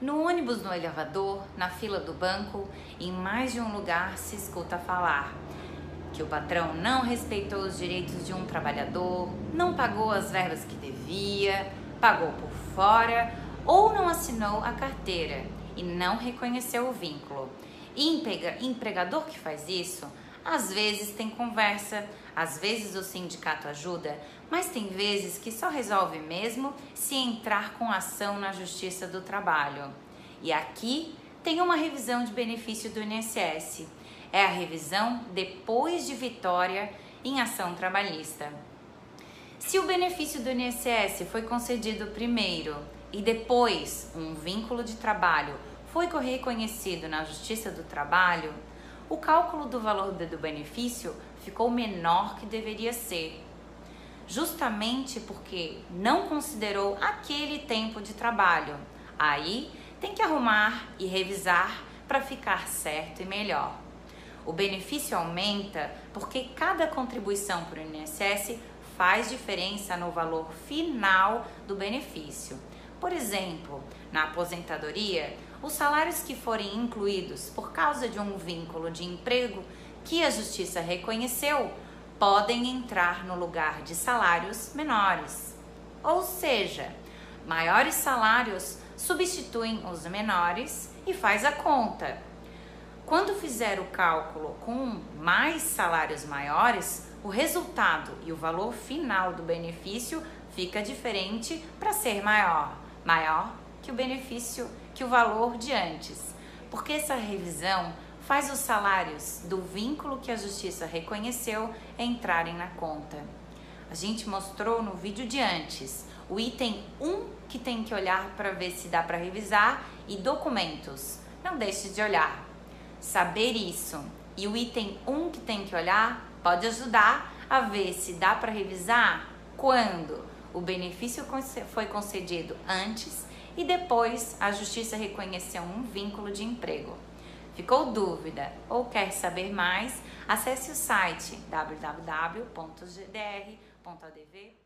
No ônibus, no elevador, na fila do banco, em mais de um lugar se escuta falar que o patrão não respeitou os direitos de um trabalhador, não pagou as verbas que devia, pagou por fora ou não assinou a carteira e não reconheceu o vínculo. E empregador que faz isso, às vezes tem conversa, às vezes o sindicato ajuda, mas tem vezes que só resolve mesmo se entrar com ação na Justiça do Trabalho. E aqui tem uma revisão de benefício do INSS. É a revisão depois de vitória em ação trabalhista. Se o benefício do INSS foi concedido primeiro e depois um vínculo de trabalho foi reconhecido na Justiça do Trabalho, o cálculo do valor do benefício ficou menor que deveria ser, justamente porque não considerou aquele tempo de trabalho. Aí tem que arrumar e revisar para ficar certo e melhor. O benefício aumenta porque cada contribuição para o INSS faz diferença no valor final do benefício. Por exemplo, na aposentadoria, os salários que forem incluídos por causa de um vínculo de emprego que a justiça reconheceu podem entrar no lugar de salários menores. Ou seja, maiores salários substituem os menores e faz a conta. Quando fizer o cálculo com mais salários maiores, o resultado e o valor final do benefício fica diferente para ser maior, maior que o benefício, que o valor de antes. Porque essa revisão faz os salários do vínculo que a justiça reconheceu entrarem na conta. A gente mostrou no vídeo de antes o item 1 que tem que olhar para ver se dá para revisar e documentos. Não deixe de olhar. Saber isso e o item 1 que tem que olhar pode ajudar a ver se dá para revisar quando o benefício foi concedido antes e depois a justiça reconheceu um vínculo de emprego. Ficou dúvida ou quer saber mais? Acesse o site www.gdr.adv.com